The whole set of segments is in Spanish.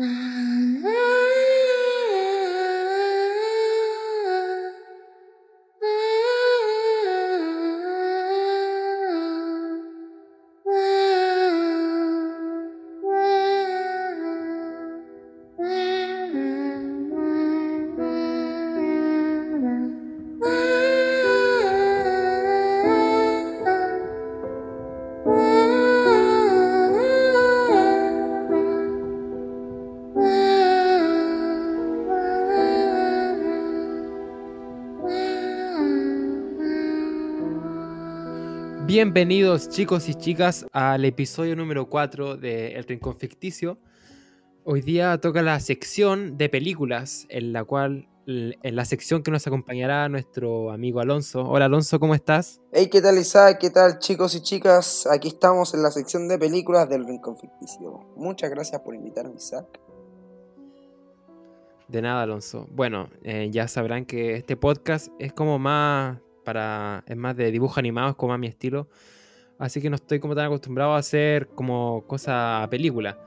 啊 Bienvenidos chicos y chicas al episodio número 4 de El Rincón Ficticio. Hoy día toca la sección de películas, en la cual, en la sección que nos acompañará nuestro amigo Alonso. Hola Alonso, ¿cómo estás? Hey, ¿qué tal Isaac? ¿Qué tal chicos y chicas? Aquí estamos en la sección de películas del Rincón Ficticio. Muchas gracias por invitarme Isaac. De nada, Alonso. Bueno, eh, ya sabrán que este podcast es como más para. Es más de dibujo animado, es como a mi estilo. Así que no estoy como tan acostumbrado a hacer como cosa a película.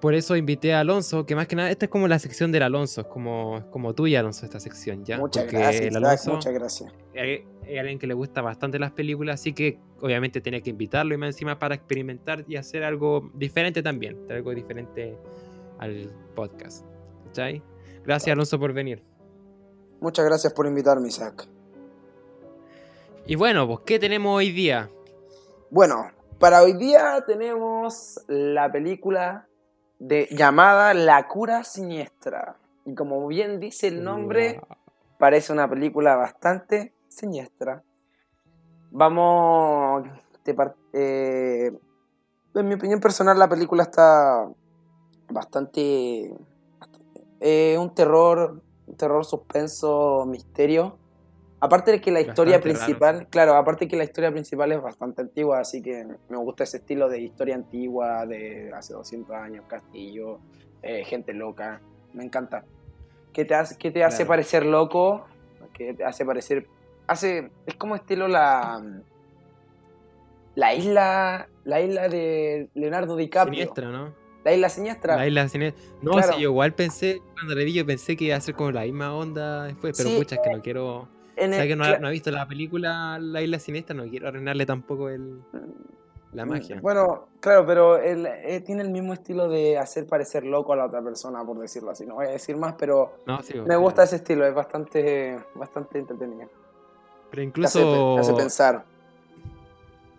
Por eso invité a Alonso, que más que nada, esta es como la sección del Alonso, es como, como tuya, Alonso, esta sección, ¿ya? Muchas gracias, muchas gracias. Es alguien que le gusta bastante las películas, así que obviamente tenía que invitarlo y más encima para experimentar y hacer algo diferente también, algo diferente al podcast. ¿Cachai? Gracias, Alonso, por venir. Muchas gracias por invitarme, Isaac. Y bueno, pues, ¿qué tenemos hoy día? Bueno, para hoy día tenemos la película de, llamada La cura siniestra. Y como bien dice el nombre, parece una película bastante siniestra. Vamos, eh, en mi opinión personal la película está bastante, eh, un terror, un terror suspenso, misterio Aparte de que la historia principal, claro, aparte de que la historia principal es bastante antigua, así que me gusta ese estilo de historia antigua, de hace 200 años, castillo, eh, gente loca, me encanta. ¿Qué te hace, qué te hace parecer loco? ¿Qué te hace parecer... Hace, es como estilo la... La isla, la isla de Leonardo DiCaprio. Siniestra, ¿no? La isla siniestra. La isla siniestra. No, yo igual pensé, cuando le vi, yo pensé que iba a ser como la misma onda después, pero muchas que no quiero que no ha, visto la película La Isla Siniestra, no quiero arruinarle tampoco el, la mm, magia. Bueno, claro, pero él, eh, tiene el mismo estilo de hacer parecer loco a la otra persona, por decirlo así. No voy a decir más, pero me gusta ese estilo, es bastante, bastante entretenido. Pero incluso... Te hace, pensar,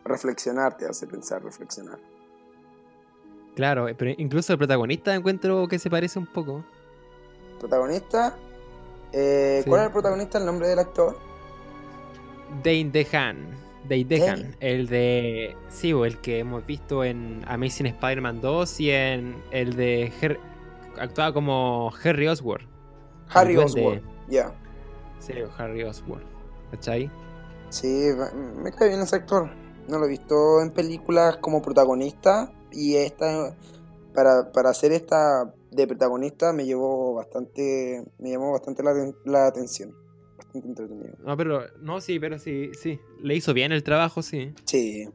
reflexionar, te hace pensar, reflexionar. Claro, pero incluso el protagonista encuentro que se parece un poco. ¿Protagonista? Eh, ¿Cuál es el protagonista, el nombre del actor? Dane DeHaan. Dane DeHaan, el de. Sí, el que hemos visto en Amazing Spider-Man 2 y en el de. actuaba como Harry Oswald. Harry Oswald, ya. Sí, Harry Oswald. ¿Cachai? Sí, me cae bien ese actor. No lo he visto en películas como protagonista. Y esta. Para, para hacer esta de protagonista me llevó bastante, me llamó bastante la, atención. Bastante entretenido. No, pero, no, sí, pero sí, sí. Le hizo bien el trabajo, sí. Sí,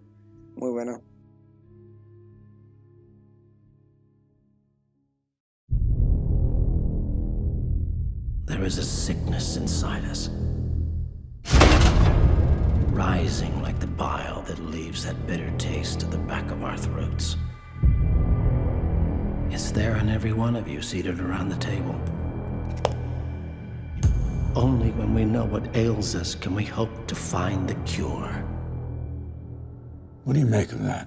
muy bueno. There is a sickness inside us. Rising like the bile that leaves that bitter taste at the back of our throats. It's there in every one of you seated around the table. Only when we know what ails us can we hope to find the cure. What do you make of that?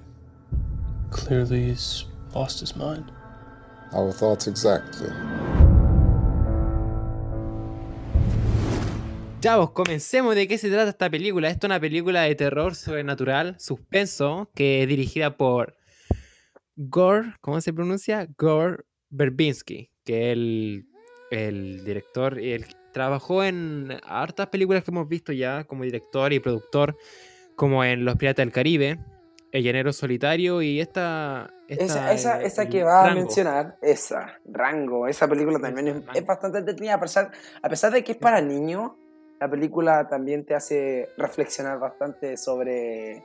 Clearly, he's lost his mind. Our thoughts exactly. Chavos, comencemos de qué se trata esta película. Esto es una película de terror sobrenatural, suspenso, que es dirigida por Gore, ¿cómo se pronuncia? Gore Verbinski, que es el, director y él trabajó en hartas películas que hemos visto ya como director y productor, como en Los Piratas del Caribe, El Llanero Solitario y esta... esa, esa, esa que va a mencionar, esa, Rango, esa película también es, bastante entretenida, a pesar, a pesar de que es para niños, la película también te hace reflexionar bastante sobre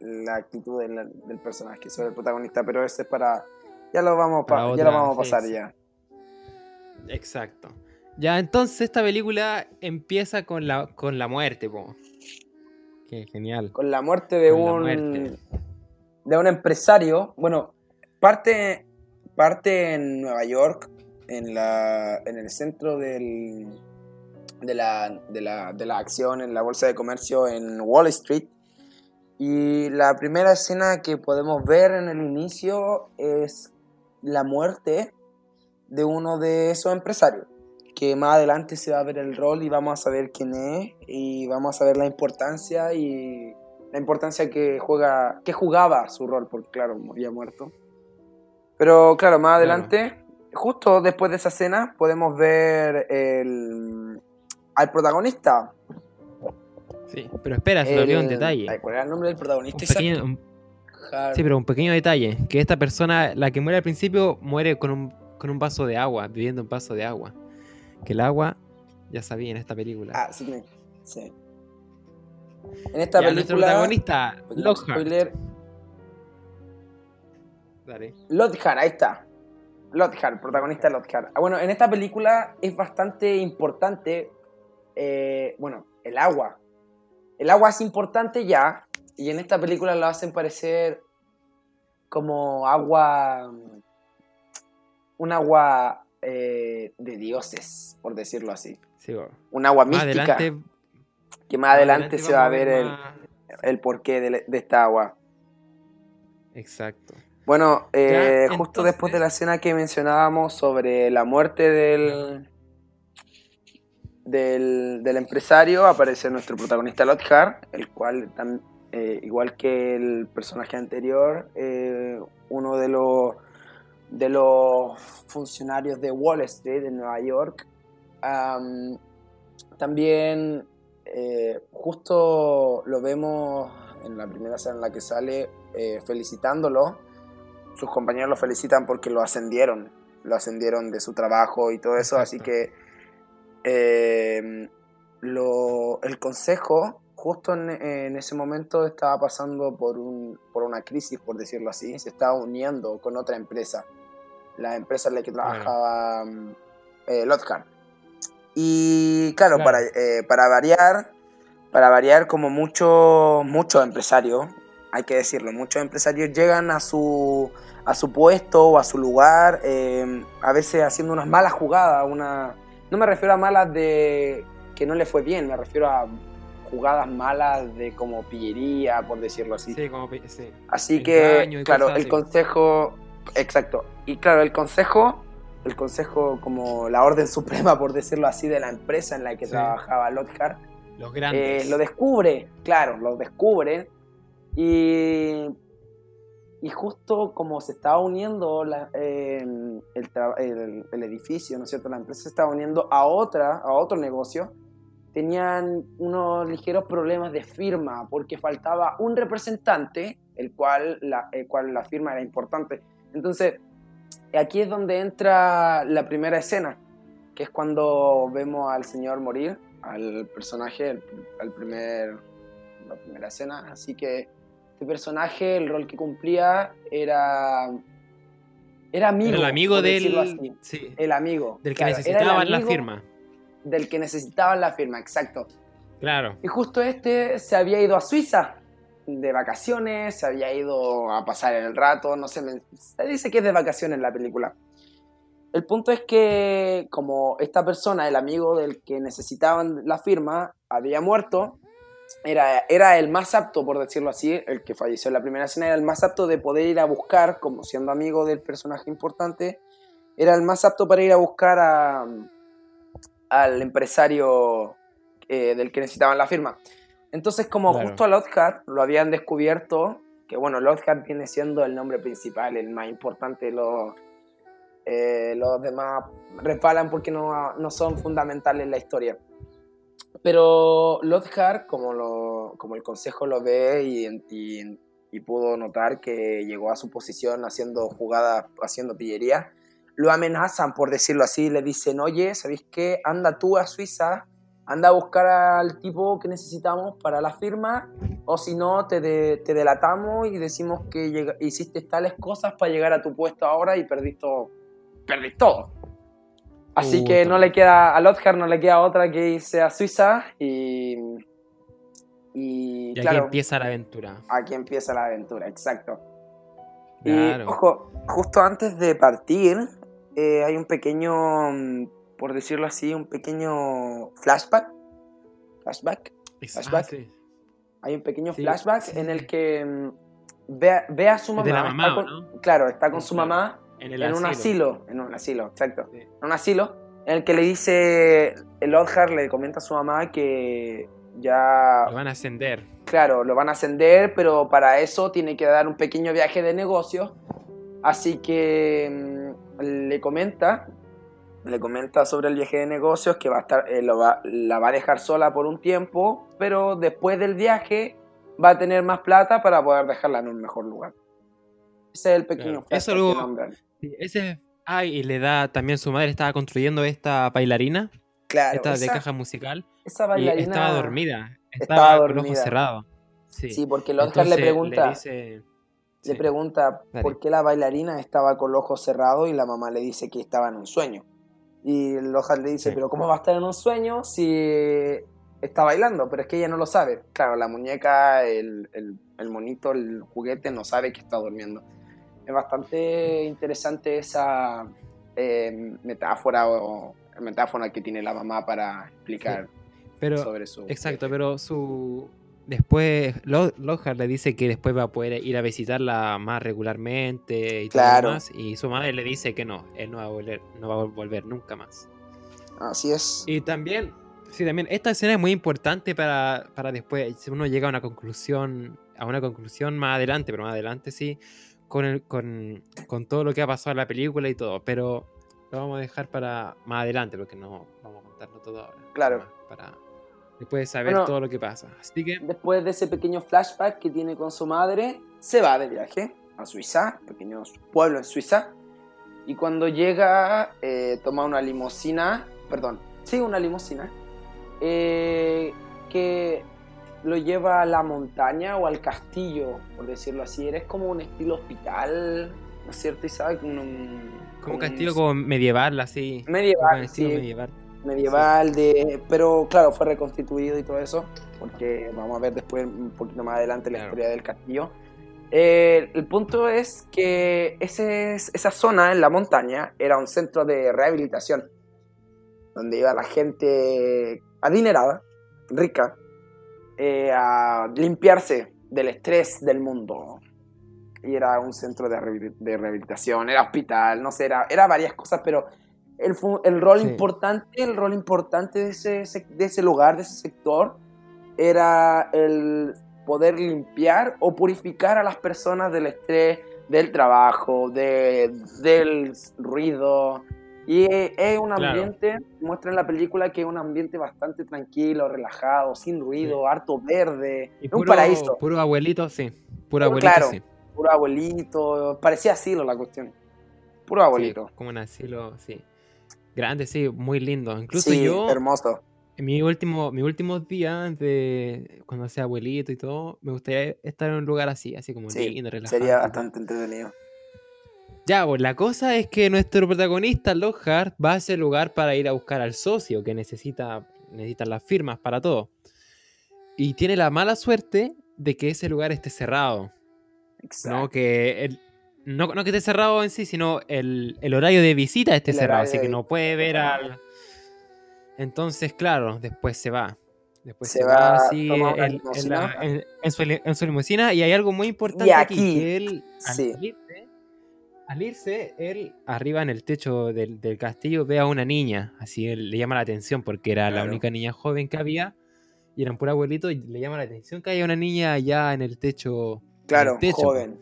la actitud del, personaje, sobre el protagonista, pero ese es para, Ya lo vamos, pa- ya lo vamos a pasar sí. ya. Exacto. Ya, entonces esta película empieza con la, con la muerte, po. Qué genial. Con la muerte de Con un muerte. de un empresario. Bueno, parte, parte en Nueva York, en la en el centro del, de, la, de, la, de la acción en la bolsa de comercio en Wall Street. Y la primera escena que podemos ver en el inicio es la muerte de uno de esos empresarios. Que más adelante se va a ver el rol y vamos a saber quién es y vamos a saber la importancia y la importancia que juega, que jugaba su rol, porque claro, había muerto. Pero claro, más adelante, justo después de esa escena, podemos ver el, al protagonista. Sí, pero espera, se me olvidó un detalle. ¿Cuál era el nombre del Un protagonista? pequeño, un- Har- sí, pero un pequeño detalle. Que esta persona, la que muere al principio, muere con un, con un vaso de agua, bebiendo un vaso de agua. Que el agua, ya sabía en esta película. Ah, sí, sí. En esta Ya, nuestro película. protagonista, pequeño Lockhart. spoiler, Dale. Lockhart, ahí está. Lockhart, protagonista Lockhart. Ah, bueno, en esta película es bastante importante. eh, bueno, el agua. El agua es importante ya. Y en esta película lo hacen parecer como agua. Un agua eh, de dioses, por decirlo así. Sí. Un agua Más mística. adelante, que más adelante, se va a ver el, el porqué de, de esta agua. Exacto. Bueno, eh, Ya, justo después de la escena que mencionábamos sobre la muerte del, del, del empresario, aparece nuestro protagonista Lockhart, el cual, tam- eh, igual que el personaje anterior, eh, uno de los, de los funcionarios de Wall Street en Nueva York, am, también eh, justo lo vemos en la primera escena en la que sale felicitándolo. Sus compañeros lo felicitan porque lo ascendieron, lo ascendieron de su trabajo y todo eso, así que eh, lo- el consejo justo en, en ese momento estaba pasando por, un, por una crisis, por decirlo así, se estaba uniendo con otra empresa, la empresa en la que trabajaba mm, eh, Lockhart. Y claro, Claro. Para, eh, para variar, para variar como muchos muchos empresarios, hay que decirlo, muchos empresarios llegan a su, a su puesto o a su lugar, eh, a veces haciendo unas malas jugadas, una, no me refiero a malas de que no le fue bien, me refiero a jugadas malas de como pillería, por decirlo así. Sí, como sí. Así que, claro, el consejo, exacto, y claro, el consejo, el consejo como la orden suprema, por decirlo así, de la empresa en la que Sí. trabajaba Lockhart, Los eh, grandes. lo descubre, claro, lo descubre. Y, y justo como se estaba uniendo la- eh, el, tra- el- el edificio, ¿no es cierto? La empresa se estaba uniendo a otra, a otro negocio. Tenían unos ligeros problemas de firma porque faltaba un representante, el cual la, el cual la firma era importante. Entonces, aquí es donde entra la primera escena, que es cuando vemos al señor morir, al personaje, el- al primer, la primera escena. Así que este personaje, el rol que cumplía era, era amigo. El amigo del. así. Sí, El amigo. del que claro, necesitaban la firma. Del que necesitaban la firma, exacto. Claro. Y justo este se había ido a Suiza de vacaciones, se había ido a pasar el rato, no sé, me- se dice que es de vacaciones la película. El punto es que como esta persona, el amigo del que necesitaban la firma, había muerto, era, era el más apto, por decirlo así, el que falleció en la primera escena, era el más apto de poder ir a buscar, como siendo amigo del personaje importante, era el más apto para ir a buscar a, al empresario eh, del que necesitaban la firma. Entonces, como Claro. justo a Lockhart lo habían descubierto, que bueno, Lockhart viene siendo el nombre principal, el más importante, los, eh, los demás resbalan porque no, no son fundamentales en la historia. Pero Lockhart, como, lo, como el consejo lo ve y, pudo notar que llegó a su posición haciendo jugadas, haciendo pillería, lo amenazan, por decirlo así, le dicen, oye, ¿sabéis qué? Anda tú a Suiza, anda a buscar al tipo que necesitamos para la firma, o si no, te, te delatamos y decimos que llega- hiciste tales cosas para llegar a tu puesto ahora y perdiste todo. Perdiste todo. Así que no le queda, a Lothar no le queda otra que irse a Suiza y... Y, Y aquí claro, empieza la aventura. aquí empieza la aventura, exacto. Claro. Y ojo, justo antes de partir, eh, hay un pequeño, mm, por decirlo así, un pequeño flashback. Flashback. Flashback. ah, sí. Hay un pequeño Sí, flashback sí, en el que mm, ve, a- ve a su mamá. de la mamá, con- ¿no? Claro, está con su Claro. mamá En, el en un asilo. En un asilo, exacto. Sí. En un asilo en el que le dice, el Odhar le comenta a su mamá que ya Lo van a ascender. claro, lo van a ascender, pero para eso tiene que dar un pequeño viaje de negocios. Así que mm, le comenta, le comenta sobre el viaje de negocios que va a estar, eh, lo va- la va a dejar sola por un tiempo, pero después del viaje va a tener más plata para poder dejarla en un mejor lugar. Ese es el pequeño Claro. Eso nombran. Sí, ese. Ah, y le da también su madre estaba construyendo esta bailarina, Claro, esta de esa, caja musical, esa y bailarina estaba dormida. estaba Estaba, con los dormida. ojos cerrados. Sí. Sí, porque el Oscar le pregunta, le, dice- sí. pregunta Dale. por qué la bailarina estaba con los ojos cerrados y la mamá le dice que estaba en un sueño. Y el Oscar le dice, Sí. pero ¿cómo va a estar en un sueño si está bailando? Pero es que ella no lo sabe. Claro, la muñeca, el, el- el monito, el juguete no sabe que está durmiendo. Es bastante interesante esa eh, metáfora o metáfora que tiene la mamá para explicar Pero, sobre su... exacto, pero su. Después, Lo- Lockhart le dice que después va a poder ir a visitarla más regularmente y todo Claro. lo demás. Y su madre le dice que no, él no va a volver, no va a volver nunca más. Así es. Y también, sí, también, esta escena es muy importante para, para después, si uno llega a una conclusión, a una conclusión más adelante, pero más adelante sí, con, el, con, con todo lo que ha pasado en la película y todo, pero lo vamos a dejar para más adelante, porque no vamos a contarlo todo ahora. Claro. Para después de saber Bueno, todo lo que pasa. Así que, Después de ese pequeño flashback que tiene con su madre, se va de viaje a Suiza, pequeño pueblo en Suiza. Y cuando llega, eh, toma una limusina, perdón, sí, una limusina, eh, que lo lleva a la montaña o al castillo, por decirlo así. Eres como un estilo hospital, ¿no es cierto, Isaac? Un- un- como un castillo como medieval, así. medieval, sí, medieval. medieval, de, pero claro, fue reconstituido y todo eso, porque vamos a ver después un poquito más adelante la Claro. historia del castillo. Eh, el punto es que ese, esa zona en la montaña era un centro de rehabilitación, donde iba la gente adinerada, rica, eh, a limpiarse del estrés del mundo. Y era un centro de, de rehabilitación, era hospital, no sé, era, era varias cosas, pero el, el rol Sí. importante, el rol importante de ese, de ese lugar, de ese sector, era el poder limpiar o purificar a las personas del estrés, del trabajo, de, del ruido. Y es es un Claro. ambiente, muestra en la película que es un ambiente bastante tranquilo, relajado, sin ruido, harto verde, Y es un paraíso. Puro abuelito, sí. Puro abuelito, claro. sí. Puro abuelito, parecía asilo la cuestión. Puro abuelito. Sí, como un asilo, sí. Grande, sí, muy lindo. Incluso Sí, yo, hermoso. en mi último, mis últimos días de cuando sea abuelito y todo, me gustaría estar en un lugar así, así como Sí, lindo, relajado. sería bastante entretenido. Ya, pues la cosa es que nuestro protagonista, Lockhart, va a ese lugar para ir a buscar al socio que necesita, necesita las firmas para todo. Y tiene la mala suerte de que ese lugar esté cerrado. Exacto. No, que el- no, no que esté cerrado en sí, sino el, el horario de visita esté El cerrado, así que no puede ver al... Entonces, claro, después se va. Después Se se, va, así en, en limusina. la- en- en su, limusina y hay algo muy importante Y aquí, aquí, que él al sí. irse, al irse, él arriba en el techo del, del castillo ve a una niña, así él le llama la atención porque era la única niña joven que había y era un puro abuelito y le llama la atención que haya una niña allá en el techo. el Claro, techo, joven.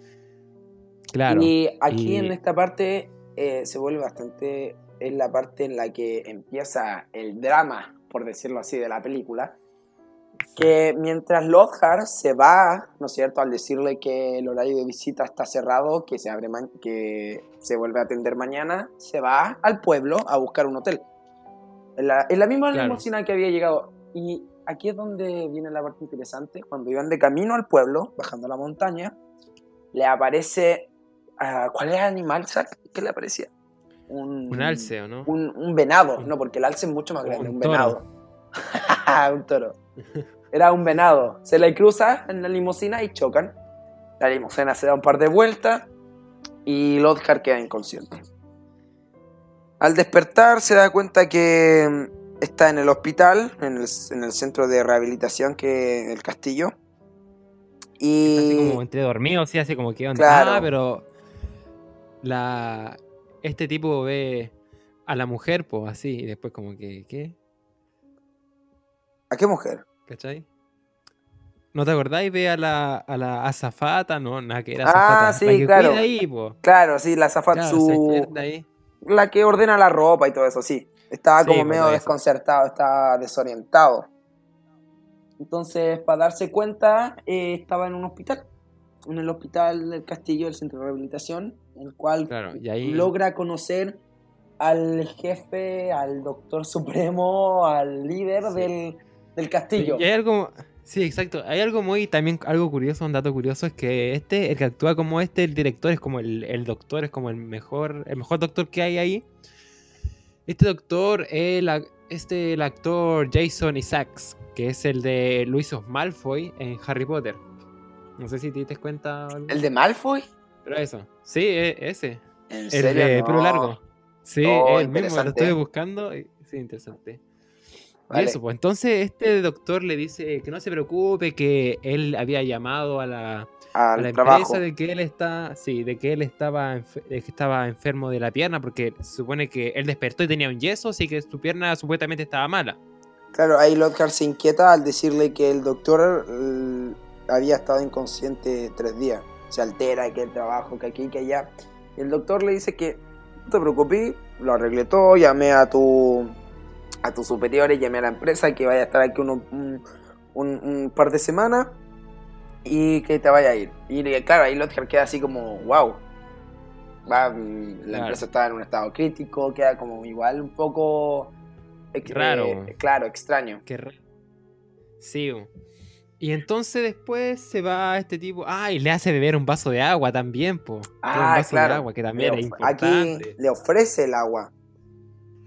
Claro. Y aquí y- en esta parte eh, se vuelve bastante. Es la parte en la que empieza el drama, por decirlo así, de la película. Que mientras Lothar se va, ¿no es cierto?, al decirle que el horario de visita está cerrado, que se, abre que se vuelve a atender mañana, se va al pueblo a buscar un hotel. En la, en la misma Claro. limusina que había llegado. Y aquí es donde viene la parte interesante. Cuando iban de camino al pueblo, bajando la montaña, le aparece. ah, ¿Cuál era el animal, Zack? ¿Qué le aparecía? Un, Un alce, ¿o no? Un, un venado, no, porque el alce es mucho más grande, un, venado. un toro. Era un venado. Se le cruza en la limusina y chocan. La limusina se da un par de vueltas y Lodgar queda inconsciente. Al despertar se da cuenta que mm, está en el hospital, en el, en el centro de rehabilitación que el castillo. Está Y así como entre dormido, sí, así como que onda. Claro. Ah, pero la este tipo ve a la mujer, pues así, y después como que, ¿qué? ¿A qué mujer? ¿Cachai? ¿No te acordáis? Ve a la, a la azafata, no, nada que era Ah, azafata. sí, la que claro. cuida ahí, po. Claro, sí, la Claro, despierta ahí. la que ordena la ropa y todo eso, sí. Estaba Sí, como pues, medio desconcertado, estaba desorientado. Entonces, para darse cuenta, eh, estaba en un hospital. En el hospital del castillo, del centro de rehabilitación, el cual Claro, y ahí- logra conocer al jefe, al doctor supremo, al líder Sí. del, del castillo. Y hay algo, sí, exacto. Hay algo muy, también algo curioso, un dato curioso, es que este, el que actúa como este, el director, es como el, el doctor, es como el mejor, el mejor doctor que hay ahí. Este doctor es el, este, el actor Jason Isaacs, que es el de Luis Malfoy en Harry Potter. No sé si te diste cuenta. algo. ¿El de Malfoy? Pero eso. Sí, e- ese. ¿En El serio? de No. pelo largo. Sí, Oh, el mismo, lo estuve buscando. y- Sí, interesante. Vale. eso, pues entonces este doctor le dice que no se preocupe, que él había llamado a la, a la empresa de que él está, sí, de que él estaba, de que estaba enfermo de la pierna, porque se supone que él despertó y tenía un yeso, así que su pierna supuestamente estaba mala. Claro, ahí Lodgar se inquieta al decirle que el doctor eh, había estado inconsciente tres días. Se altera, que el trabajo, que aquí, que allá. El doctor le dice que no te preocupes, lo arreglé todo, llamé a tu a tus superiores, llamé a la empresa que vaya a estar aquí uno- un, un- un par de semanas y que te vaya a ir. Y claro, ahí Lodgar queda así como, wow. Va, la Claro. empresa está en un estado crítico, queda como igual un poco... eh, Raro. claro, extraño. Qué raro. Sí. Y entonces después se va este tipo, ah, y le hace beber un vaso de agua también, po. un Ah, vaso claro. de agua, que también Le es of- aquí importante. le ofrece el agua.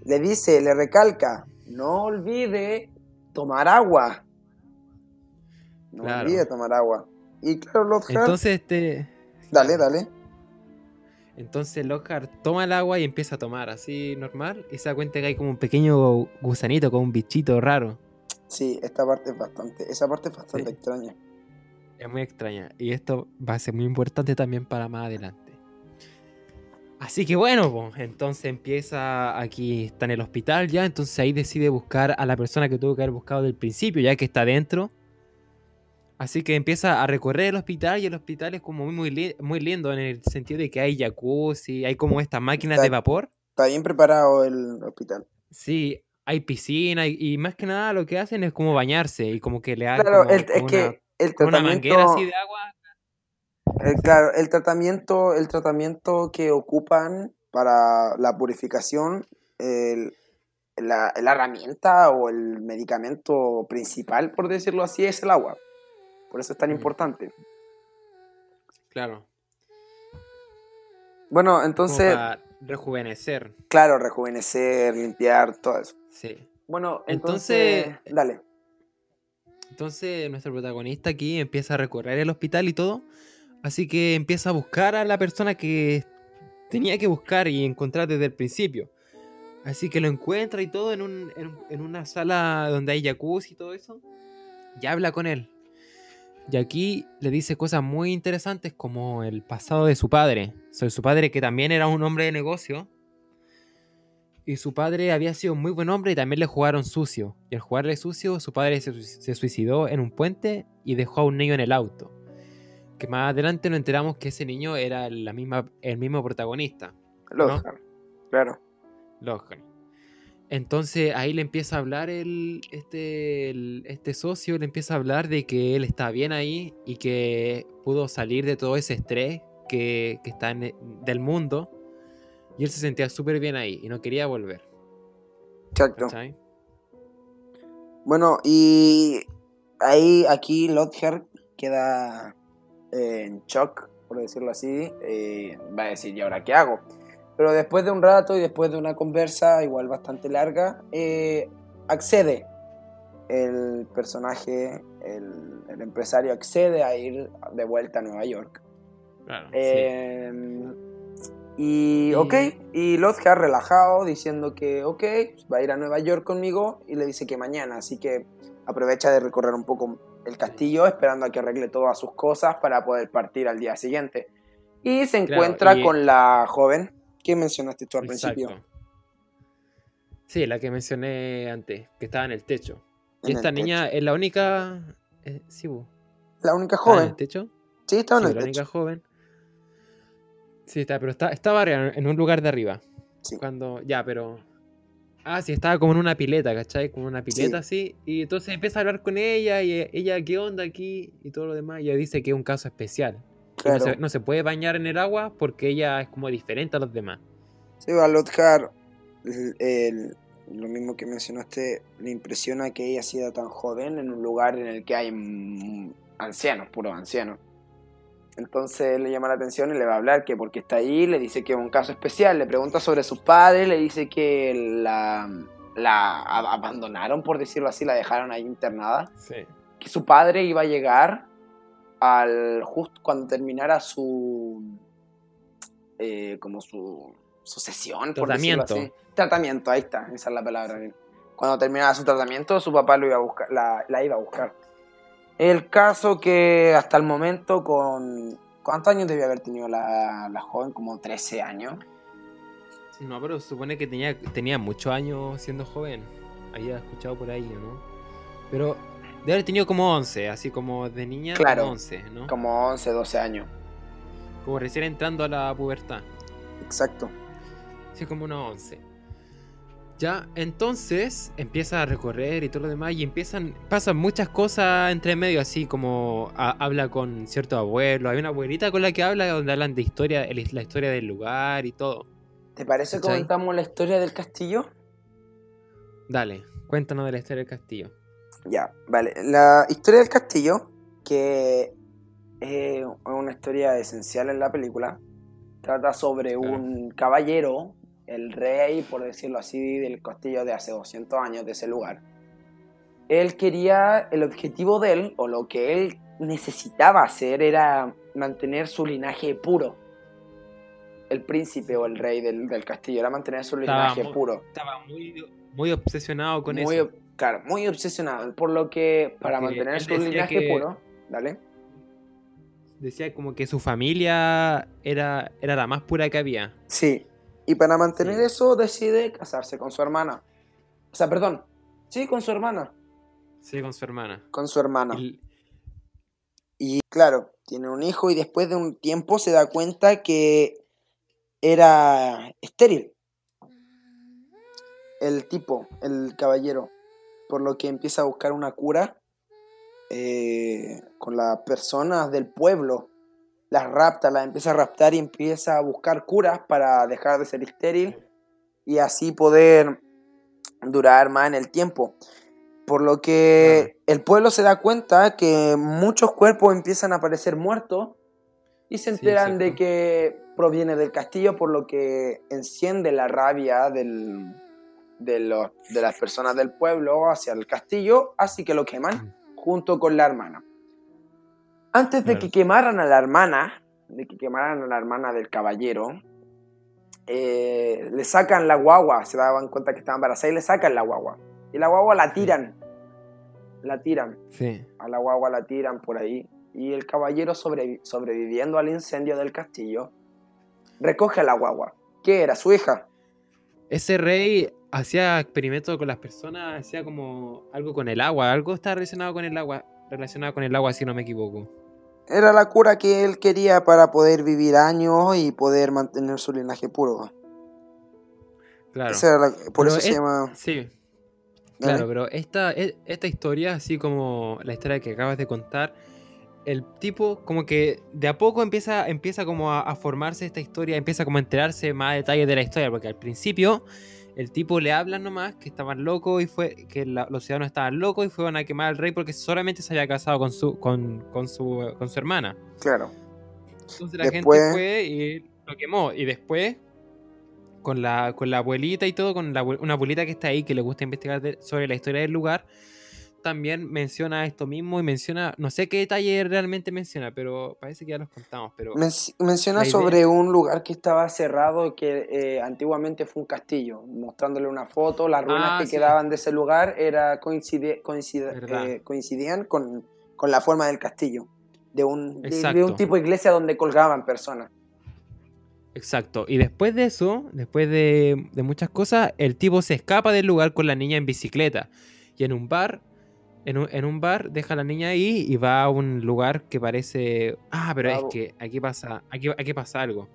Le dice, le recalca, no olvide tomar agua. No Claro. olvide tomar agua. Y claro, Lockhart, Entonces este... dale, dale. Entonces Lockhart toma el agua y empieza a tomar así normal y se da cuenta que hay como un pequeño gusanito con un bichito raro. Sí, esta parte es bastante, esa parte es bastante Sí. extraña. Es muy extraña y esto va a ser muy importante también para más adelante. Así que bueno, po, entonces empieza aquí, está en el hospital ya, entonces ahí decide buscar a la persona que tuvo que haber buscado del principio, ya que está dentro. Así que empieza a recorrer el hospital y el hospital es como muy, muy, muy lindo en el sentido de que hay jacuzzi, hay como estas máquinas Está- de vapor. Está bien preparado el hospital. Sí, hay piscina y, y más que nada lo que hacen es como bañarse y como que le dan Claro, como el- con es una, que el con una tratamiento, manguera así de agua. El- claro, el tratamiento, el tratamiento que ocupan para la purificación, el- la, la herramienta o el medicamento principal, por decirlo así, es el agua. Por eso es tan Mm. importante. Claro. Bueno, Como entonces, para rejuvenecer. claro, rejuvenecer, limpiar, todo eso. Sí. Bueno, entonces, Entonces- dale. Entonces nuestro protagonista aquí empieza a recorrer el hospital y todo. Así que empieza a buscar a la persona que tenía que buscar y encontrar desde el principio. Así que lo encuentra y todo en, un- en, en una sala donde hay jacuzzi y todo eso. Y habla con él. Y aquí le dice cosas muy interesantes como el pasado de su padre. Soy su padre que también era un hombre de negocio. Y su padre había sido muy buen hombre y también le jugaron sucio. Y al jugarle sucio, su padre se suicidó en un puente y dejó a un niño en el auto. Que más adelante nos enteramos que ese niño era la misma, el mismo protagonista, Lodgar, Claro. Lohan. Entonces ahí le empieza a hablar el, este, el- este socio, le empieza a hablar de que él está bien ahí y que pudo salir de todo ese estrés que, que está en, del mundo. Y él se sentía súper bien ahí y no quería volver. Exacto. ¿cachai? Bueno, y ahí, aquí queda en shock, por decirlo así. eh, va a decir, ¿y ahora qué hago? Pero después de un rato y después de una conversa, igual bastante larga, eh, accede. El personaje, el, el empresario accede a ir de vuelta a Nueva York. Claro. Eh, y, Y- ok, y Lothar relajado diciendo que ok, va a ir a Nueva York conmigo y le dice que mañana, así que aprovecha de recorrer un poco el castillo esperando a que arregle todas sus cosas para poder partir al día siguiente. Y se Claro, encuentra y- con la joven que mencionaste tú al Exacto. principio. Sí, la que mencioné antes, que estaba en el techo. Y En esta niña techo. es la única. eh, sí, bu, La única estaba en joven. el techo. Sí, estaba Sí, en el la única joven. Sí, está, pero está, estaba en un lugar de arriba. Sí. Cuando. Ya, pero. Ah, sí, estaba como en una pileta, ¿cachai? Como una pileta así. Y entonces empieza a hablar con ella y ella, ¿qué onda aquí? Y todo lo demás. Y ella dice que es un caso especial. Claro. No, se, no se puede bañar en el agua porque ella es como diferente a los demás. Sí, a Lothar, el- el- lo mismo que mencionaste, le impresiona que ella sea tan joven en un lugar en el que hay mm, ancianos, puros ancianos. Entonces le llama la atención y le va a hablar que porque está ahí, le dice que es un caso especial, le pregunta sobre sus padres, le dice que la, abandonaron, por decirlo así, la dejaron ahí internada, Sí. que su padre iba a llegar al justo cuando terminara su eh, como su, su sesión por decirlo Tratamiento. así. tratamiento ahí está esa es la palabra cuando terminara su tratamiento su papá lo iba a buscar la, la iba a buscar el caso que hasta el momento con cuántos años debía haber tenido la, la joven como 13 años No, pero supone que tenía, tenía muchos años siendo joven. Había escuchado por ahí, ¿no? Pero debe haber tenido como 11, así como de niña, Claro. como 11, ¿no? Como... como 11 12 años recién entrando a la pubertad. exacto Sí, como unos 11. Ya, entonces empieza a recorrer y todo lo demás y empiezan, pasan muchas cosas entre medio, así como a- habla con cierto abuelo, hay una abuelita con la que habla donde hablan de historia, el- la historia del lugar y todo. ¿te parece que ¿Cachai? comentamos la historia del castillo? Dale, cuéntanos de la historia del castillo. Ya, vale. La historia del castillo, que es una historia esencial en la película, trata sobre Claro. un caballero, el rey, por decirlo así, del castillo de hace 200 años, de ese lugar. Él quería, el objetivo de él, o lo que él necesitaba hacer, era mantener su linaje puro. El príncipe o el rey del, del castillo era mantener su Estaba linaje muy- puro. Estaba muy, muy obsesionado con muy, eso. Claro, muy obsesionado. Por lo que, para Porque mantener su linaje que- puro, ¿dale? Decía como que su familia era, era la más pura que había. Sí. Y para mantener Sí. eso decide casarse con su hermana. O sea, perdón. Sí, con su hermana. Sí, con su hermana. Con su hermana. Y- Y claro, tiene un hijo y después de un tiempo se da cuenta que era estéril. El tipo, el caballero. Por lo que empieza a buscar una cura eh, con las personas del pueblo. Las rapta, las empieza a raptar y empieza a buscar curas para dejar de ser estéril y así poder durar más en el tiempo. Por lo que el pueblo se da cuenta que muchos cuerpos empiezan a aparecer muertos y se Sí, enteran de que proviene del castillo, por lo que enciende la rabia del- de, los- de las personas del pueblo hacia el castillo, así que lo queman junto con la hermana. Antes de que quemaran a la hermana, de que quemaran a la hermana del caballero, eh, le sacan la guagua, se daban cuenta que estaba embarazada y le sacan la guagua. Y la guagua la tiran, la tiran, Sí. a la guagua la tiran por ahí. Y el caballero sobrevi- sobreviviendo al incendio del castillo, recoge a la guagua, que era su hija. Ese rey hacía experimentos con las personas, hacía como algo con el agua, algo está relacionado con el agua, relacionado con el agua si no me equivoco. Era la cura que él quería para poder vivir años y poder mantener su linaje puro. Claro. Esa era la- por Pero eso se llama... Sí, ¿Dale? claro, pero esta, e- esta historia, así como la historia que acabas de contar, el tipo como que de a poco empieza, empieza como a, a formarse esta historia, empieza como a enterarse más detalles de la historia, porque al principio el tipo le habla nomás que estaban locos y fue que la- los ciudadanos estaban locos y fueron a quemar al rey porque solamente se había casado con su con, con su con su hermana. Claro. Entonces la Después- gente fue y lo quemó y después con la con la abuelita y todo con la una abuelita que está ahí que le gusta investigar de- sobre la historia del lugar también menciona esto mismo y menciona no sé qué detalle realmente menciona pero parece que ya los contamos pero Men- menciona idea- sobre un lugar que estaba cerrado y que eh, antiguamente fue un castillo, mostrándole una foto, las ruinas Ah, que sí. quedaban de ese lugar era coincide- eh, coincidían con, con la forma del castillo, de un, de- un tipo de iglesia donde colgaban personas. Exacto. Y después de eso, después de, de muchas cosas, el tipo se escapa del lugar con la niña en bicicleta. Y en un bar, en un, en un bar, deja a la niña ahí y va a un lugar que parece. Ah, pero es que aquí pasa, aquí, aquí pasa algo.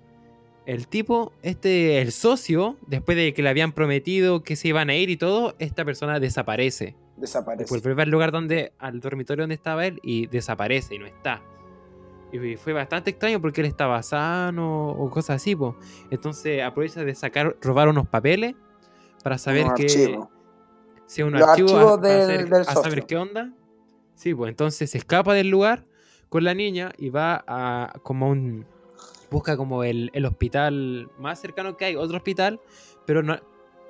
El tipo, este, el socio, después de que le habían prometido que se iban a ir y todo, esta persona desaparece. Desaparece. Después vuelve al lugar donde, al dormitorio donde estaba él y desaparece y no está. Y fue bastante extraño porque él estaba sano o cosas así, po. Entonces aprovecha de sacar, robar unos papeles para saber que. Sea un Los archivo a- archivos para del- saber- del a saber socio. qué onda. Sí, pues entonces se escapa del lugar con la niña y va a como un busca como el, el hospital más cercano que hay, otro hospital, pero no,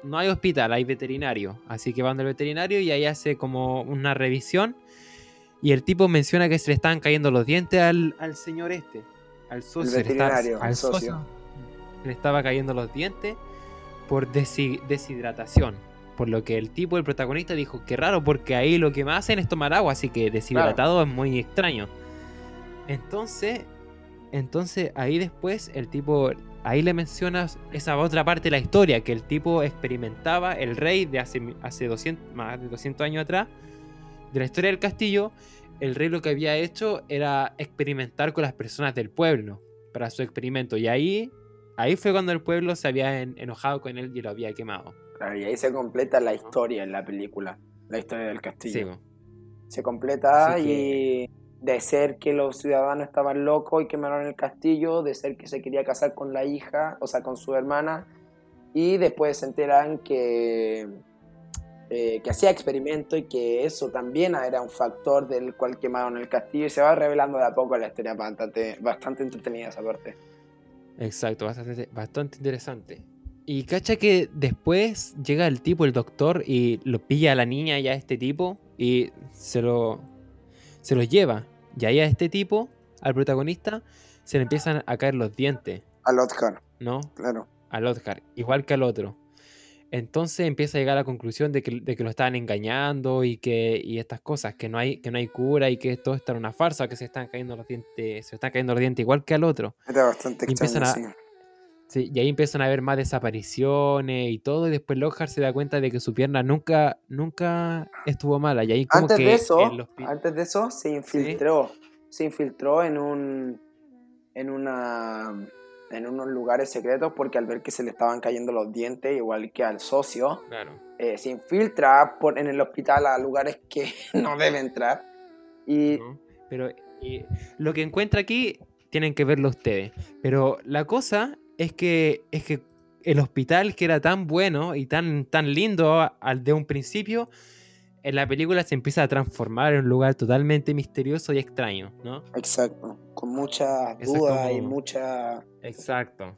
no hay hospital, hay veterinario. Así que van del veterinario y ahí hace como una revisión. Y el tipo menciona que se le estaban cayendo los dientes al, al señor este, al socio. veterinario, al socio. se le estaba cayendo los dientes por deshidratación. Por lo que el tipo, el protagonista, dijo, qué raro, porque ahí lo que más hacen es tomar agua, así que deshidratado es muy extraño. Entonces, entonces ahí después el tipo, ahí le mencionas esa otra parte de la historia, que el tipo experimentaba, el rey de hace, hace 200, más de 200 años atrás, de la historia del castillo, el rey lo que había hecho era experimentar con las personas del pueblo para su experimento. Y ahí, ahí fue cuando el pueblo se había en- enojado con él y lo había quemado. Claro, y ahí se completa la historia en la película, la historia del castillo. se completa y de ser que los ciudadanos estaban locos y quemaron el castillo, de ser que se quería casar con la hija, o sea, con su hermana, y después se enteran que, eh, que hacía experimento y que eso también era un factor del cual quemaron el castillo y se va revelando de a poco la historia bastante, bastante entretenida esa parte. Exacto, bastante, bastante interesante. Y cacha que después llega el tipo, el doctor, y lo pilla a la niña y a este tipo y se lo, se lo lleva. Y ahí a este tipo, al protagonista, se le empiezan a caer los dientes, Al Oscar, ¿no? claro. Al Oscar, igual que al otro. Entonces empieza a llegar a la conclusión de que, de que lo estaban engañando y que y estas cosas, que no hay, que no hay cura y que todo esto era una farsa, que se están cayendo los dientes, se están cayendo los dientes igual que al otro. Era bastante empiezan extraño, a- sí. Sí, y ahí empiezan a haber más desapariciones y todo, y después Lockhart se da cuenta de que su pierna nunca, nunca estuvo mala. Y ahí como Antes que de eso, hospi- antes de eso se infiltró, se infiltró en un en una en unos lugares secretos porque al ver que se le estaban cayendo los dientes igual que al socio, Claro. eh, se infiltra por, en el hospital a lugares que no debe entrar y ¿no? Pero y lo que encuentra aquí tienen que verlo ustedes. Pero la cosa es que es que el hospital que era tan bueno y tan, tan lindo al de un principio, en la película se empieza a transformar en un lugar totalmente misterioso y extraño, ¿no? exacto, con muchas dudas y muchas Exacto.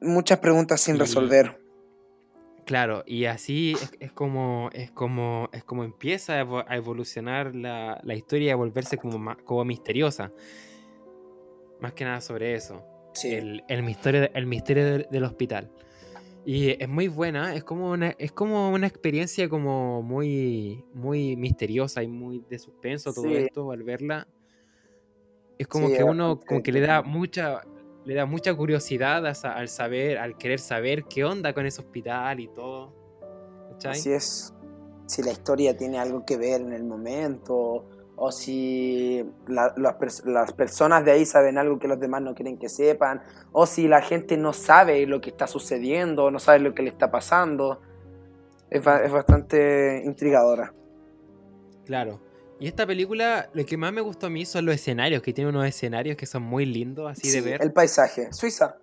muchas preguntas sin Y- resolver. Claro, y así es, es como es como es como empieza a, evo- a evolucionar la, la historia y a volverse como, como misteriosa. Más que nada sobre eso. Sí, El, el misterio, el misterio del, del hospital. Y es muy buena, es como una, es como una experiencia como muy, muy misteriosa y muy de suspenso todo Sí. esto al verla. Es como Sí, que uno como que le da mucha, le da mucha curiosidad a al saber, al querer saber qué onda con ese hospital y todo. ¿Cachai? Así es. Si la historia tiene algo que ver en el momento, o si la- las pers- las personas de ahí saben algo que los demás no quieren que sepan, o si la gente no sabe lo que está sucediendo, no sabe lo que le está pasando. Es, ba- es bastante intrigadora. Claro. Y esta película, lo que más me gustó a mí son los escenarios, que tiene unos escenarios que son muy lindos, así de ver. El paisaje. Suiza.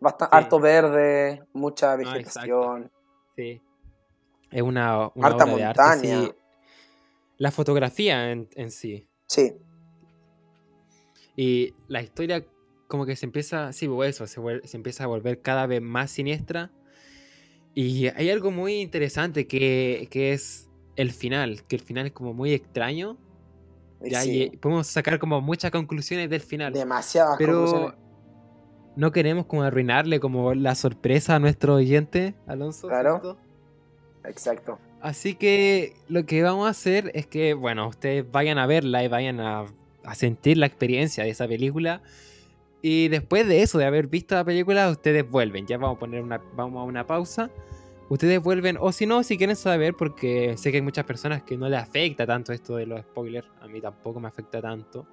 Bastante, Sí. Harto verde, mucha Ah, vegetación. Sí. Es una, una Harta obra de arte. montaña. sí. La fotografía en, en sí. sí. Y la historia como que se empieza, sí, pues eso, se, se empieza a volver cada vez más siniestra. Y hay algo muy interesante que, que es el final, que el final es como muy extraño. Ya, sí. y podemos sacar como muchas conclusiones del final. Demasiadas Pero conclusiones. no queremos como arruinarle como la sorpresa a nuestro oyente, Alonso. Claro. ¿cierto? Exacto. Así que lo que vamos a hacer es que, bueno, ustedes vayan a verla y vayan a, a sentir la experiencia de esa película. Y después de eso, de haber visto la película, ustedes vuelven. Ya vamos a poner una, vamos a una pausa. Ustedes vuelven, o si no, si quieren saber, porque sé que hay muchas personas que no les afecta tanto esto de los spoilers. A mí tampoco me afecta tanto.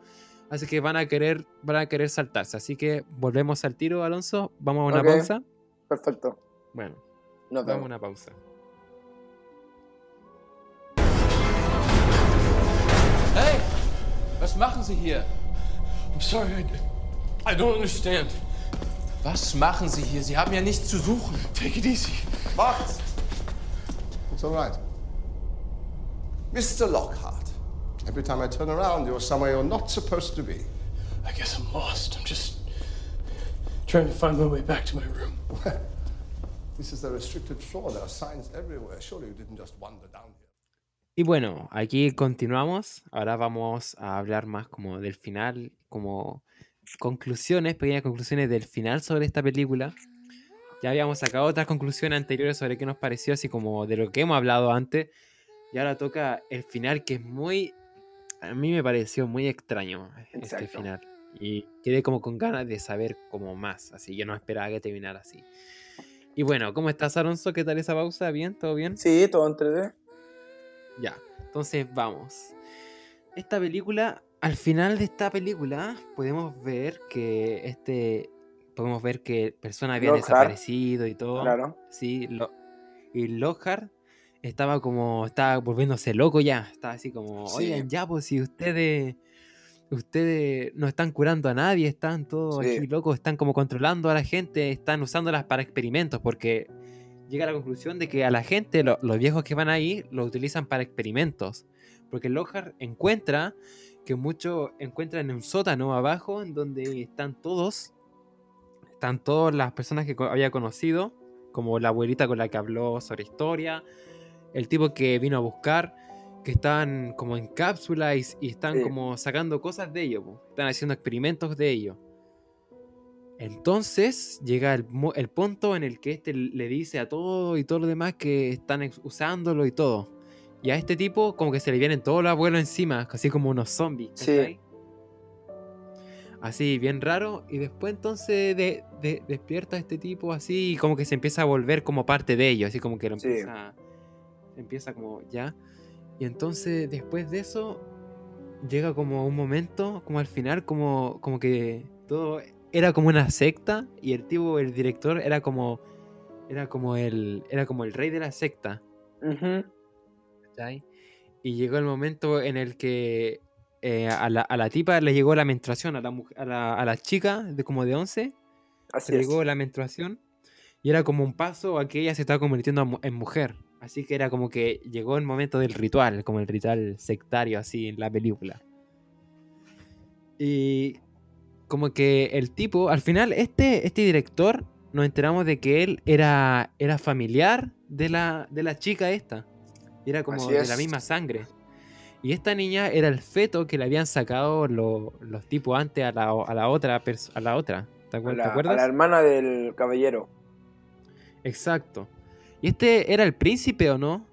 Así que van a querer, van a querer saltarse. Así que volvemos al tiro, Alonso. Vamos a una pausa. Perfecto. Bueno, Nos vamos a una pausa. Was machen Sie hier? I'm sorry, I, I don't understand. Was machen Sie hier? Sie haben ja nichts zu suchen. Take it easy. Max! It's all right. Mr. Lockhart. Every time I turn around, you're somewhere you're not supposed to be. I guess I'm lost. I'm just trying to find my way back to my room. This is the restricted floor. There are signs everywhere. Surely you didn't just wander down here. Y bueno, aquí continuamos. Ahora vamos a hablar más como del final, como conclusiones, pequeñas conclusiones del final sobre esta película. Ya habíamos sacado otras conclusiones anteriores sobre qué nos pareció, así como de lo que hemos hablado antes. Y ahora toca el final, que es muy. A mí me pareció muy extraño este final. Y quedé como con ganas de saber como más. Así yo no esperaba que terminara así. Y bueno, ¿cómo estás, Alonso? ¿Qué tal esa pausa? ¿Bien? ¿Todo bien? Sí, todo en 3D. Ya, entonces vamos. Esta película, al final de esta película, podemos ver que este. Podemos ver que personas habían Lockhart. desaparecido y todo. Claro. Sí, lo, y Lockhart estaba como. Estaba volviéndose loco ya. Estaba así como. Sí. Oigan, ya, pues si ustedes. Ustedes no están curando a nadie, están todos Sí. aquí locos, están como controlando a la gente, están usándolas para experimentos, porque llega a la conclusión de que a la gente, lo- los viejos que van ahí, lo utilizan para experimentos. Porque Lockhart encuentra que muchos encuentran en un sótano abajo, en donde están todos, están todas las personas que había conocido, como la abuelita con la que habló sobre historia, el tipo que vino a buscar, que están como en cápsulas y, y están Sí. como sacando cosas de ellos, están haciendo experimentos de ellos. Entonces llega el, punto en el que este le dice a todo y todo lo demás que están usándolo y todo. Y a este tipo como que se le vienen todos los abuelos encima, así como unos zombies. Sí. Así, bien raro. Y después entonces de, de- despierta este tipo así y como que se empieza a volver como parte de ellos, así como que lo Sí. empieza, empieza como ya. Y entonces después de eso llega como un momento, como al final, como, como que todo era como una secta y el tipo, el director, era como, era como el, era como el rey de la secta. Y llegó el momento en el que eh, a, la, a la tipa le llegó la menstruación, a la, a la, a la chica de como de 11, Así le llegó la menstruación y era como un paso a que ella se estaba convirtiendo en mujer. Así que era como que llegó el momento del ritual, como el ritual sectario así en la película. Y como que el tipo, al final, este, este director, nos enteramos de que él era, era familiar de la, de la chica esta. Era como de la misma sangre. Y esta niña era el feto que le habían sacado lo- los tipos antes a la, a la otra a la otra. ¿Te, A acuer- la, te a acuerdas? la hermana del caballero. Exacto. ¿Y este era el príncipe o no?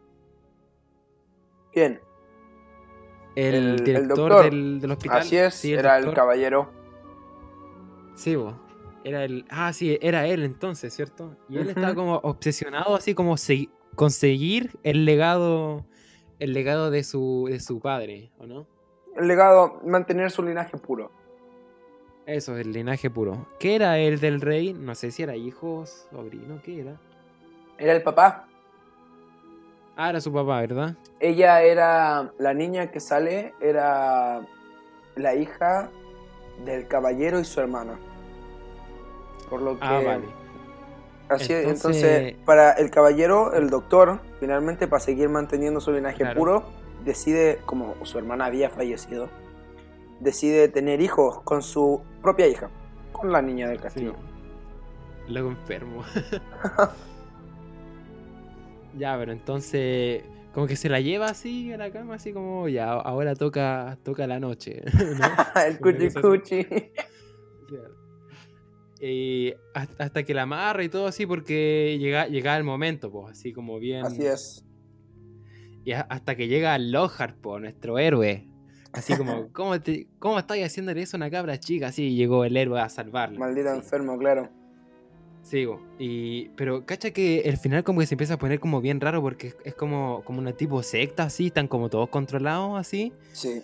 ¿Quién? El, El- el director doctor. del, del hospital. Así es, Sí, era el caballero. Sí, bo. Era el. Ah, sí, era él entonces, ¿cierto? Y él estaba como obsesionado, así como segui- conseguir el legado. El legado de su, de su padre, ¿o no? El legado, mantener su linaje puro. Eso, el linaje puro. ¿Qué era el del rey? No sé si era hijo, sobrino, ¿qué era? Era el papá. Ah, era su papá, ¿verdad? Ella era, la niña que sale era la hija del caballero y su hermana. Por lo que... Ah, vale. Así es, Entonces- entonces, para el caballero, el doctor, finalmente para seguir manteniendo su linaje Claro. puro, decide, como su hermana había fallecido, decide tener hijos con su propia hija, con la niña del Sí. castillo. Luego enfermo. ya, pero entonces. Como que se la lleva así a la cama, así como ya, ahora toca, toca la noche. ¿no? el cuchi cuchi. Y hasta, hasta que la amarra y todo así, porque llega, llega el momento, pues, así como bien. Así es. Y a- hasta que llega Lockhart, po, nuestro héroe. Así como, ¿cómo, te, ¿cómo estáis haciéndole eso a una cabra chica? Así llegó el héroe a salvarla. Maldito enfermo, claro. Sigo. Y, pero cacha que el final como que se empieza a poner como bien raro porque es, es como, como una tipo secta así, están como todos controlados así, Sí,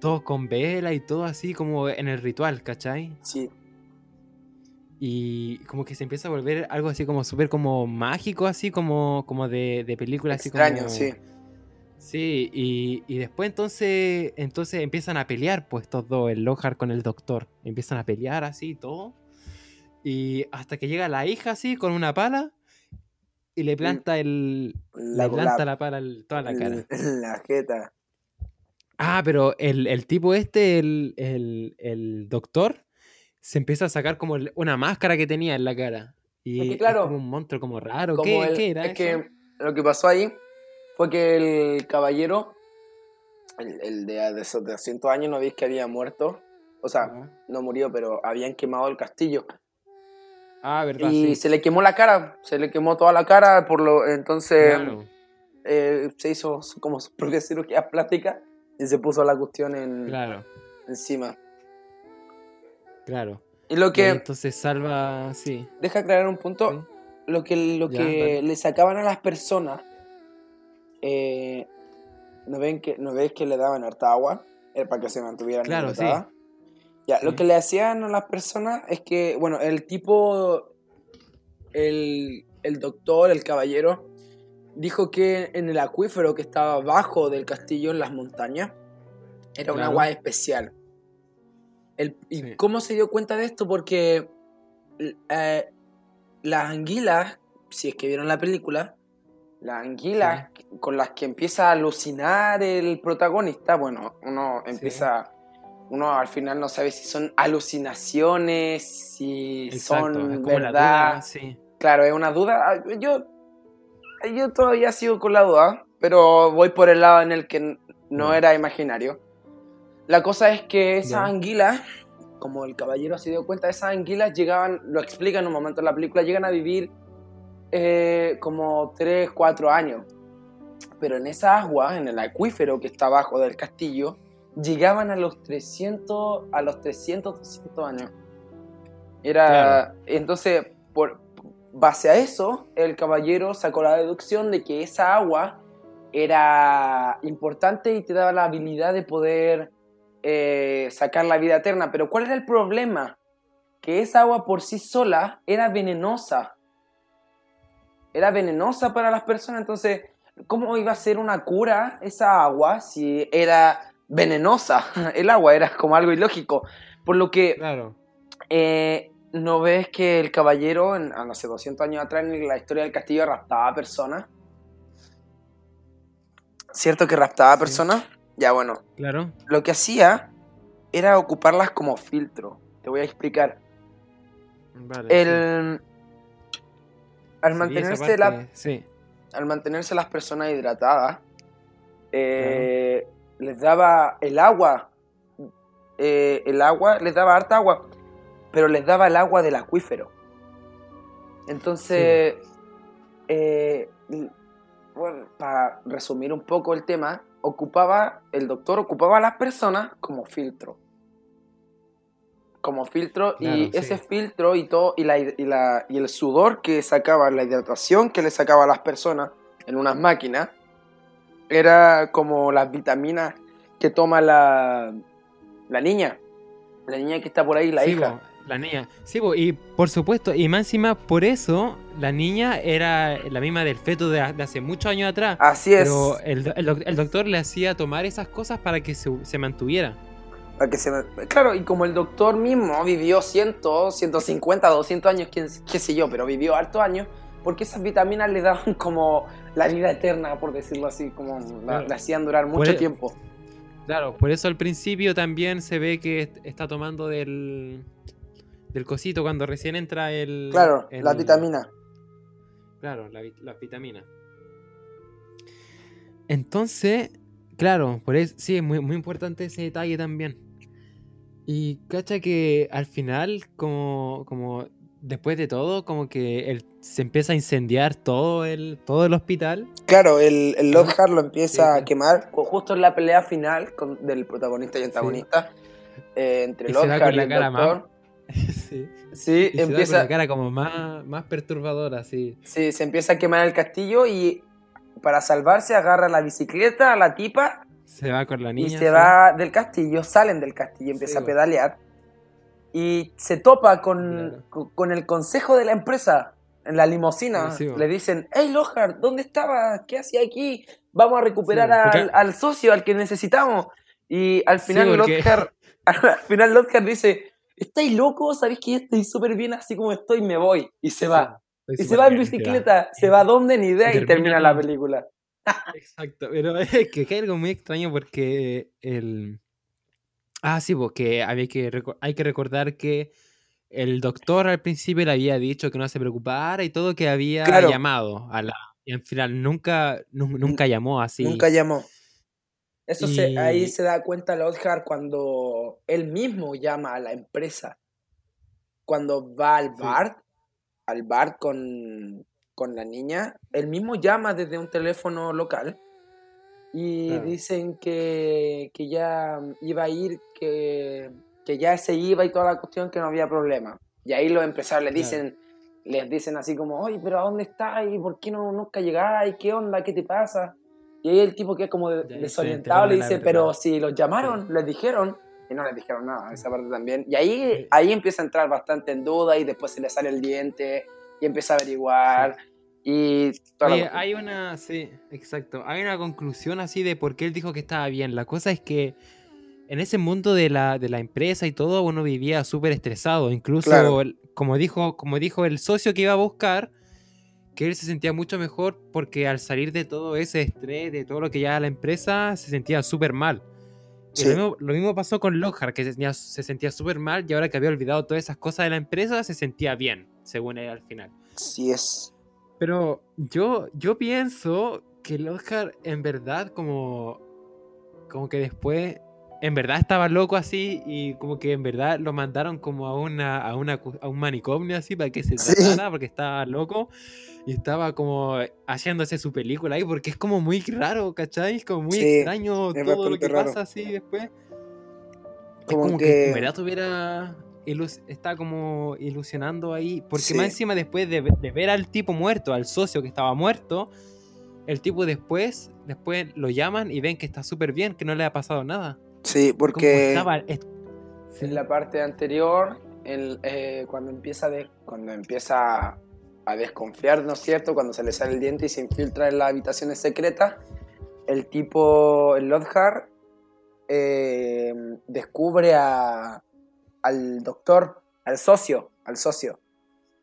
todos con vela y todo así como en el ritual, ¿cachai? sí. Y como que se empieza a volver algo así como súper como mágico, así como, como de, de película, así Extraño, como... sí. Sí, y, y después entonces, entonces empiezan a pelear, pues estos dos, el Lockhart con el doctor. Empiezan a pelear así, todo. Y hasta que llega la hija así, con una pala, y le planta el. La, le planta la- la pala en toda la cara. La jeta. Ah, pero el, el tipo este, el, el, el doctor, se empieza a sacar como el- una máscara que tenía en la cara. Y Es que es claro, como un monstruo como raro. Como ¿Qué, el- qué era es eso? que lo que pasó ahí fue que el caballero, el, el de, de esos de 200 años, no veis que había muerto. O sea, no murió, pero habían quemado el castillo. Ah, verdad, Y sí. se le quemó la cara, se le quemó toda la cara, por lo entonces Claro, eh, se hizo como su propia cirugía plástica y se puso la cuestión en, claro, encima. claro. Y lo Y que, entonces salva, sí. deja aclarar un punto, Sí. lo que, lo Ya, que le sacaban a las personas, eh, ¿no, ven que, ¿no ves que le daban harta agua? Era para que se mantuvieran Claro, sí. Ya, lo Sí. que le hacían a las personas es que, bueno, el tipo, el, el doctor, el caballero, dijo que en el acuífero que estaba abajo del castillo, en las montañas, era un Claro. agua especial. El- ¿Y Sí. cómo se dio cuenta de esto? Porque eh, las anguilas, si es que vieron la película, las anguilas con las que empieza a alucinar el protagonista, bueno, uno empieza, uno al final no sabe si son alucinaciones, si Exacto, son verdad. duda, sí. Claro, es una duda. Ah, Yo, yo todavía sigo con la duda, pero voy por el lado en el que no era imaginario. La cosa es que esas Ya. anguilas, como el caballero se dio cuenta, esas anguilas llegaban, lo explica en un momento en la película, llegan a vivir eh, como 3, 4 años. Pero en esa agua, en el acuífero que está abajo del castillo, llegaban a los 300, a los 300, 200 años. Era, Claro. entonces, por base a eso, el caballero sacó la deducción de que esa agua era importante y te daba la habilidad de poder eh, sacar la vida eterna. Pero ¿cuál era el problema? Que esa agua por sí sola era venenosa. Era venenosa para las personas, entonces, ¿cómo iba a ser una cura esa agua si era venenosa? El agua era como algo ilógico. Por lo que Claro. eh, ¿No ves que el caballero, en, no sé, 200 años atrás, en la historia del castillo, raptaba a personas? ¿Cierto que raptaba a Sí. personas? Ya, bueno. Claro. Lo que hacía era ocuparlas como filtro. Te voy a explicar. Vale. sí. El, al, Sí, mantenerse la, Sí. al mantenerse las personas hidratadas, eh, les daba el agua, eh, el agua, les daba harta agua, pero les daba el agua del acuífero. Entonces, eh, bueno, para resumir un poco el tema, ocupaba, el doctor ocupaba a las personas como filtro. Como filtro, y sí. ese filtro y todo, y, la, y, la- y el sudor que sacaba, la hidratación que le sacaba a las personas en unas máquinas, era como las vitaminas que toma la, la niña. La niña que está por ahí, la Sí, hija. bo, La niña. Sí, y por supuesto, y más encima, por eso, la niña era la misma del feto de, de hace muchos años atrás. Así es. Pero el, el doc- el doctor le hacía tomar esas cosas para que se, se mantuviera. Para que se Claro, y como el doctor mismo vivió 100, 150, 200 años, quién, qué sé yo, pero vivió hartos años, porque esas vitaminas le daban como la vida eterna, por decirlo así, como la, la hacían durar Por mucho e- tiempo. Claro, por eso al principio también se ve que est- está tomando del, del cosito cuando recién entra el. Claro, el- la vitamina. Claro, la, vit- las vitaminas. Entonces, claro, por eso, sí, es muy, muy importante ese detalle también. Y cacha que al final, como, como después de todo, como que el- se empieza a incendiar todo el, todo el hospital. Claro, el, el Lockhart lo empieza Sí, a quemar ju- justo en la pelea final con- del protagonista y antagonista. eh, entre Y Lockhart y el cara más- doctor. sí. Sí, Y se da con empieza, la cara como más, más perturbadora, sí. sí, se empieza a quemar el castillo y para salvarse agarra la bicicleta a la tipa Se va con la niña. y se sí. va del castillo, salen del castillo, empieza Sí, a bo. pedalear y se topa con, Claro. con el consejo de la empresa en la limusina. Sí. Le dicen, hey Lockhart, ¿dónde estabas? ¿Qué hacía aquí? Vamos a recuperar al, al socio, al que necesitamos. Y al Sí, final porque- Lockhart, al final Lockhart dice, ¿estáis locos? ¿Sabéis que yo estoy súper bien así como estoy? Me voy. Y se va. Y se va en bien, se va. bicicleta, se va a donde ni idea y Termina termina la película. Exacto, pero es que hay algo muy extraño porque el... Ah, sí, porque había que hay que recordar que el doctor al principio le había dicho que no se preocupara y todo, que había Claro. llamado a la... Y al final nunca, nu- nunca llamó así. Nunca llamó. Eso se, ahí se da cuenta Lockhart cuando él mismo llama a la empresa. Cuando va al Sí. bar, al bar con, con la niña, él mismo llama desde un teléfono local y Claro. dicen que, que ya iba a ir, que, que ya se iba y toda la cuestión, que no había problema. Y ahí los empresarios les Claro. dicen, les dicen así como, oye, pero ¿a dónde estás? ¿Y por qué no nunca llegáis? ¿Qué onda? ¿Qué te pasa? Y ahí el tipo que es como de- desorientado le dice, pero si los llamaron, les dijeron, y no les dijeron nada, esa parte también. Y ahí, Sí. ahí empieza a entrar bastante en duda y después se le sale el diente y empieza a averiguar. Y Oye, hay una, sí, exacto. Hay una conclusión así de por qué él dijo que estaba bien. La cosa es que en ese mundo de la, de la empresa y todo, uno vivía súper estresado. Incluso, Claro. como, dijo, como dijo el socio que iba a buscar, que él se sentía mucho mejor porque al salir de todo ese estrés, de todo lo que ya la empresa, se sentía súper mal. Sí. lo, mismo, lo mismo pasó con Lockhart, que se sentía, se sentía súper mal y ahora que había olvidado todas esas cosas de la empresa, se sentía bien, según él al final. Sí es. Pero yo, yo pienso que Oscar en verdad como, como que después en verdad estaba loco así y como que en verdad lo mandaron como a una a una a un manicomio así para que se Sí. tratara porque estaba loco y estaba como haciéndose su película ahí porque es como muy raro, ¿cachai? Es como muy Sí, extraño todo lo que raro. pasa así después. Es Como como que, que- en verdad tuviera ilus- está como ilusionando ahí porque Sí. más encima después de, de ver al tipo muerto, al socio que estaba muerto, el tipo después después lo llaman y ven que está súper bien, que no le ha pasado nada. Sí, porque estaba es- sí, en la parte anterior, el, eh, cuando empieza de, cuando empieza a desconfiar, ¿no es cierto? Cuando se le sale el diente y se infiltra en las habitaciones secretas, el tipo, el Lockhart, eh, descubre a, al doctor, al socio, al socio,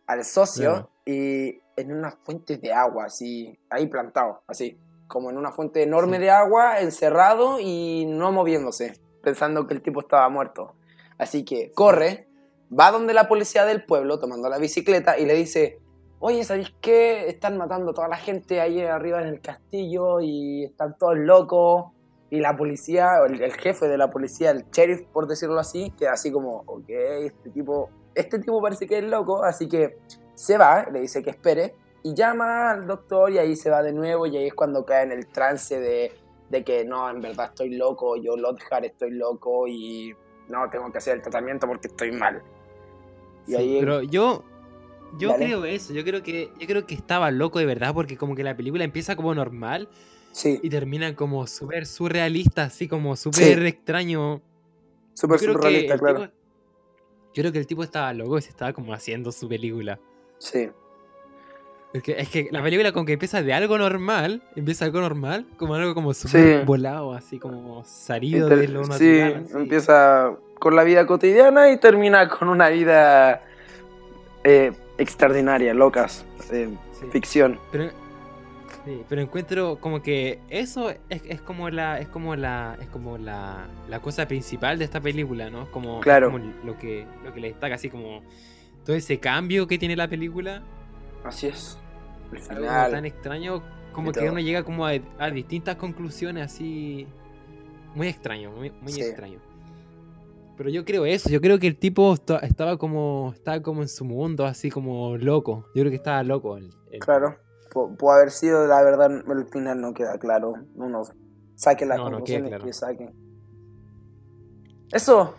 al socio, y en una fuente de agua, así, ahí plantado, así, como en una fuente enorme Sí. de agua, encerrado y no moviéndose, pensando que el tipo estaba muerto. Así que corre, va donde la policía del pueblo tomando la bicicleta y le dice, oye, ¿sabéis qué? Están matando a toda la gente ahí arriba en el castillo y están todos locos. Y la policía, el, el jefe de la policía, el sheriff, por decirlo así, queda así como, ok, este tipo, este tipo parece que es loco, así que se va, le dice que espere, y llama al doctor y ahí se va de nuevo y ahí es cuando cae en el trance de, de que no, en verdad estoy loco, yo Lockhart estoy loco y no, tengo que hacer el tratamiento porque estoy mal. Y sí, ahí, pero yo yo Dale. creo eso, yo creo que yo creo que estaba loco de verdad porque como que la película empieza como normal sí, y termina como súper surrealista, así como súper extraño. súper surrealista, claro. tipo- Yo creo que el tipo estaba loco y se estaba como haciendo su película. Sí. Es que, es que la película con que empieza de algo normal, empieza algo normal, como algo como súper Sí. volado, así como salido de lo natural. sí, así. empieza con la vida cotidiana y termina con una vida eh, extraordinaria, locas, eh, Sí. ficción. Pero, sí, pero encuentro como que eso es, es como la es como la es como la, la cosa principal de esta película, ¿no? Como, Claro. como lo que lo que le destaca así como todo ese cambio que tiene la película, Así es. Algo tan extraño, como que todo. uno llega como a, a distintas conclusiones así muy extraño, muy, muy Sí. extraño. Pero yo creo eso, yo creo que el tipo esta- estaba como estaba como en su mundo así como loco. Yo creo que estaba loco el- el- Claro. Pu- Puede haber sido, la verdad, el final no queda claro. Uno saque las No, conclusiones claro. que saque. Eso.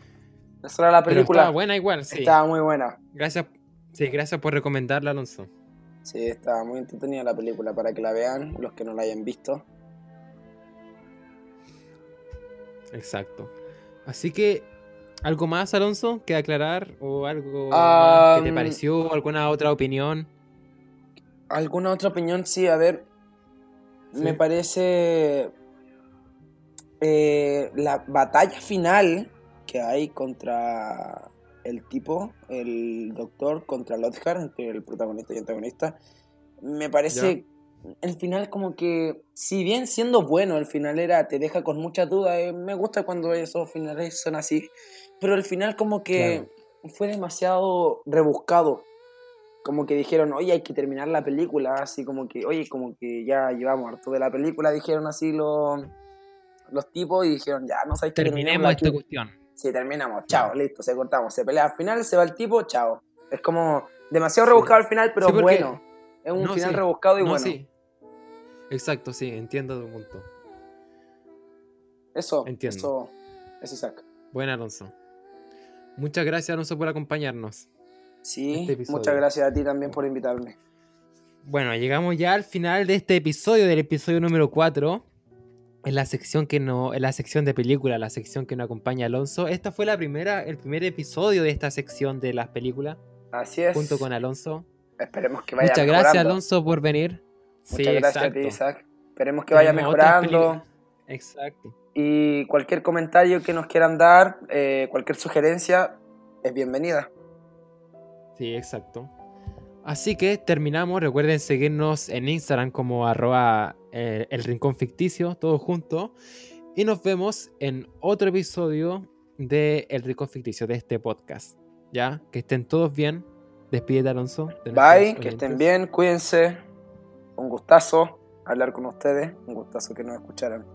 Esa era la Pero película. estaba buena igual, sí. Estaba muy buena. Gracias, sí, gracias por recomendarla, Alonso. Sí, estaba muy entretenida la película para que la vean, los que no la hayan visto. Exacto. Así que, ¿algo más, Alonso, que aclarar? ¿O algo más que te pareció? ¿Alguna otra opinión? ¿Alguna otra opinión? Sí, a ver. Sí. Me parece. eh, la batalla final que hay contra el tipo, el doctor, contra Lothar, entre el protagonista y el antagonista. Me parece. El final, como que. Si bien siendo bueno, el final era. Te deja con muchas dudas. eh, me gusta cuando esos finales son así. Pero el final, como que. Fue demasiado rebuscado como que dijeron, oye, hay que terminar la película, así como que, oye, como que ya llevamos harto de la película, dijeron así los, los tipos y dijeron, ya, no sabes que Terminemos esta cuestión. Sí, terminamos, chao, listo, se cortamos, se pelea al final, se va el tipo, chao. Es como demasiado rebuscado al final, pero Sí, porque- bueno. Es un No, final sí. rebuscado y No, bueno. sí. Exacto, sí, entiendo tu punto. Eso, Entiendo. eso, eso saca. Bueno, Alonso. Muchas gracias, Alonso, por acompañarnos. Sí, Este muchas gracias a ti también por invitarme. Bueno, llegamos ya al final de este episodio, del episodio número 4. En la sección que no, en la sección de película, la sección que nos acompaña Alonso. Esta fue la primera, el primer episodio de esta sección de las películas, Así es. junto con Alonso. Esperemos que vaya Muchas mejorando. gracias, Alonso, por venir. Muchas sí, gracias exacto. a ti, Isaac. Esperemos que vaya Tenemos mejorando. Exacto. Y cualquier comentario que nos quieran dar, eh, cualquier sugerencia, es bienvenida. Sí, exacto. Así que terminamos. Recuerden seguirnos en Instagram como arroba eh, el rincón ficticio, todo junto. Y nos vemos en otro episodio de El Rincón Ficticio, de este podcast. ¿Ya? Que estén todos bien. Despídete, Alonso. de Bye, que estén bien, cuídense. Un gustazo hablar con ustedes, un gustazo que nos escucharan.